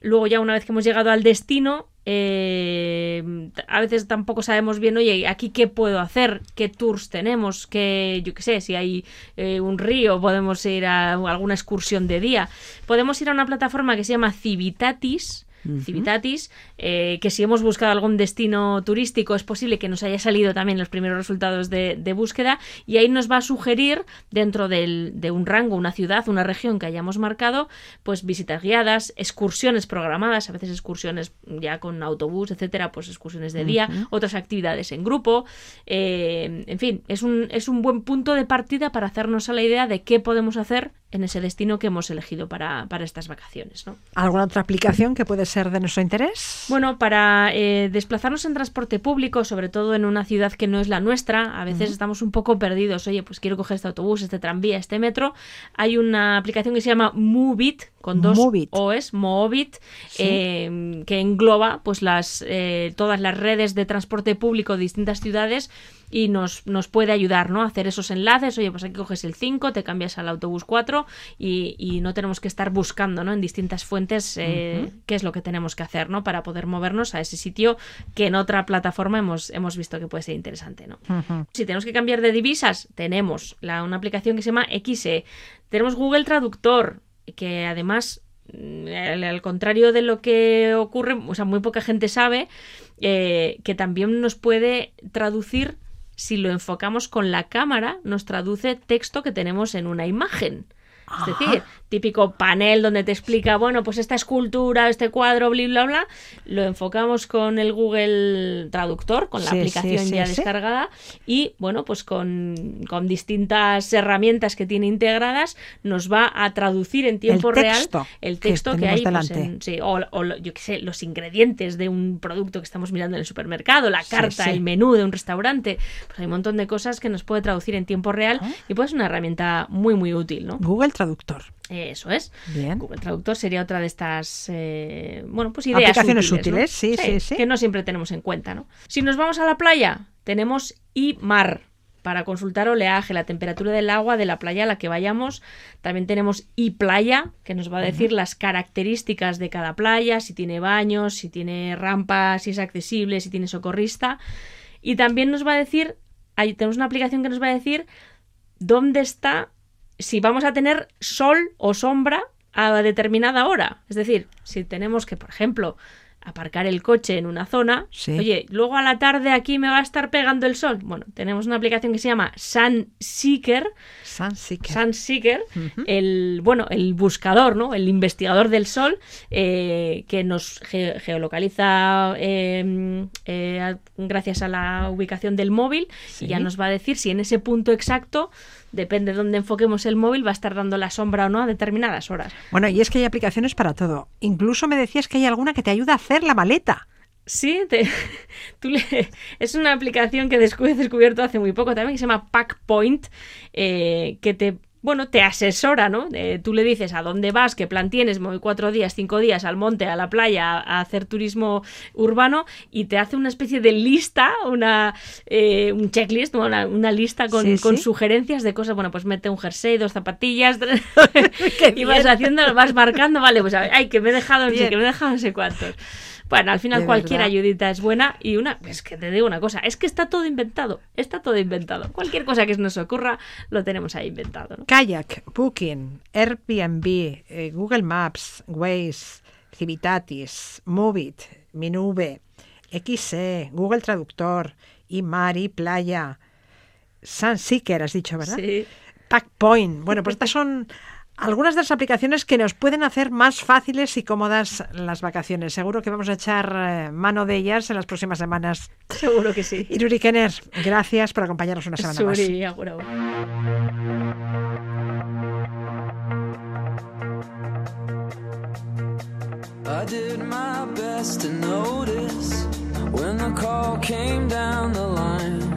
Luego ya una vez que hemos llegado al destino, eh, a veces tampoco sabemos bien, oye, aquí qué puedo hacer, qué tours tenemos, qué, yo qué sé, si hay eh, un río, podemos ir a alguna excursión de día. Podemos ir a una plataforma que se llama Civitatis, Civitatis, eh, que si hemos buscado algún destino turístico es posible que nos haya salido también los primeros resultados de, de búsqueda y ahí nos va a sugerir dentro del, de un rango, una ciudad, una región que hayamos marcado, pues visitas guiadas, excursiones programadas, a veces excursiones ya con autobús, etcétera, pues excursiones de día, otras actividades en grupo, eh, en fin, es un, es un buen punto de partida para hacernos a la idea de qué podemos hacer en ese destino que hemos elegido para, para estas vacaciones. ¿no? ¿Alguna otra aplicación que puede ser de nuestro interés? Bueno, para eh, desplazarnos en transporte público, sobre todo en una ciudad que no es la nuestra, a veces uh -huh. estamos un poco perdidos. Oye, pues quiero coger este autobús, este tranvía, este metro. Hay una aplicación que se llama Movit, con dos Movit. OS, Movit, sí. eh, que engloba pues las eh, todas las redes de transporte público de distintas ciudades y nos, nos puede ayudar ¿no? a hacer esos enlaces. Oye, pues aquí coges el 5, te cambias al autobús 4 y, y no tenemos que estar buscando ¿no? en distintas fuentes eh, uh -huh. qué es lo que tenemos que hacer ¿no? para poder movernos a ese sitio que en otra plataforma hemos, hemos visto que puede ser interesante. ¿no? Uh -huh. Si tenemos que cambiar de divisas, tenemos la, una aplicación que se llama XE. Tenemos Google Traductor, que además al, al, contrario de lo que ocurre, o sea, muy poca gente sabe eh, que también nos puede traducir si lo enfocamos con la cámara, nos traduce texto que tenemos en una imagen. Es decir, típico panel donde te explica, bueno, pues esta escultura, este cuadro, bla, bla, bla, lo enfocamos con el Google Traductor, con la sí, aplicación sí, sí, ya descargada, y bueno, pues con, con, distintas herramientas que tiene integradas, nos va a traducir en tiempo el real el texto que, que hay, pues en, o, o, yo qué sé, los ingredientes de un producto que estamos mirando en el supermercado, la carta, el menú de un restaurante, pues hay un montón de cosas que nos puede traducir en tiempo real ¿Ah? y pues es una herramienta muy, muy útil, ¿no? Google Traductor. Eso es. Bien. Google Traductor sería otra de estas, eh, bueno, pues ideas Aplicaciones útiles, sí, sí, sí. Que no siempre tenemos en cuenta, ¿no? Si nos vamos a la playa, tenemos iMar para consultar oleaje, la temperatura del agua de la playa a la que vayamos. También tenemos iPlaya, que nos va a decir las características de cada playa, si tiene baños, si tiene rampas, si es accesible, si tiene socorrista. Y también nos va a decir, ahí tenemos una aplicación que nos va a decir dónde está, si vamos a tener sol o sombra a determinada hora. Es decir, si tenemos que, por ejemplo, aparcar el coche en una zona, Sí. oye, luego a la tarde aquí me va a estar pegando el sol. Bueno, tenemos una aplicación que se llama Sun Seeker, Sunseeker. Sunseeker, Ujú. el bueno, el buscador, ¿no? El investigador del sol, eh, que nos ge- geolocaliza eh, eh, a- gracias a la ubicación del móvil Sí. y ya nos va a decir si en ese punto exacto, depende de dónde enfoquemos el móvil, va a estar dando la sombra o no a determinadas horas. Bueno, y es que hay aplicaciones para todo. Incluso me decías que hay alguna que te ayuda a hacer la maleta. Sí, te- (laughs) tú le- es una aplicación que he descubierto hace muy poco también que se llama Packpoint, eh, que te bueno, te asesora, ¿no? Eh, tú le dices a dónde vas, qué plan tienes, me voy cuatro días, cinco días al monte, a la playa, a, hacer turismo urbano y te hace una especie de lista, una eh, un checklist, una, una lista con, Sí, con sí. sugerencias de cosas, bueno, pues mete un jersey, dos zapatillas, (laughs) (laughs) y vas haciendo, vas marcando, vale, pues ay, que me he dejado, sé Bien. qué, me he dejado no sé cuántos. Bueno, al final De cualquier verdad. ayudita es buena y una, es que te digo una cosa, es que está todo inventado, está todo inventado. Cualquier cosa que se nos ocurra lo tenemos ahí inventado, ¿no? Kayak, Booking, Airbnb, eh, Google Maps, Waze, Civitatis, Movit, Minube, XE, Google Traductor, Imari, Playa, Sunseeker, has dicho, ¿verdad? Sí. Packpoint. Bueno, pues estas son (laughs) algunas de las aplicaciones que nos pueden hacer más fáciles y cómodas las vacaciones. Seguro que vamos a echar eh, mano de ellas en las próximas semanas. Seguro que sí. (laughs) Iruri Kenner, gracias por acompañarnos una semana más. Suri, agur, agur. I did my best to notice when the call came down the line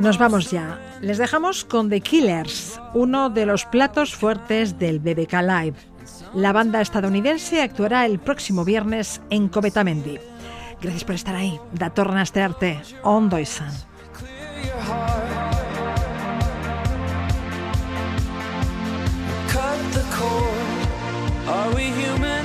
Nos vamos ya. Les dejamos con The Killers, uno de los platos fuertes del BBK Live. La banda estadounidense actuará el próximo viernes en Cometamendi. Gracias por estar ahí. Da torna a estrearte. Ondo. Are we human?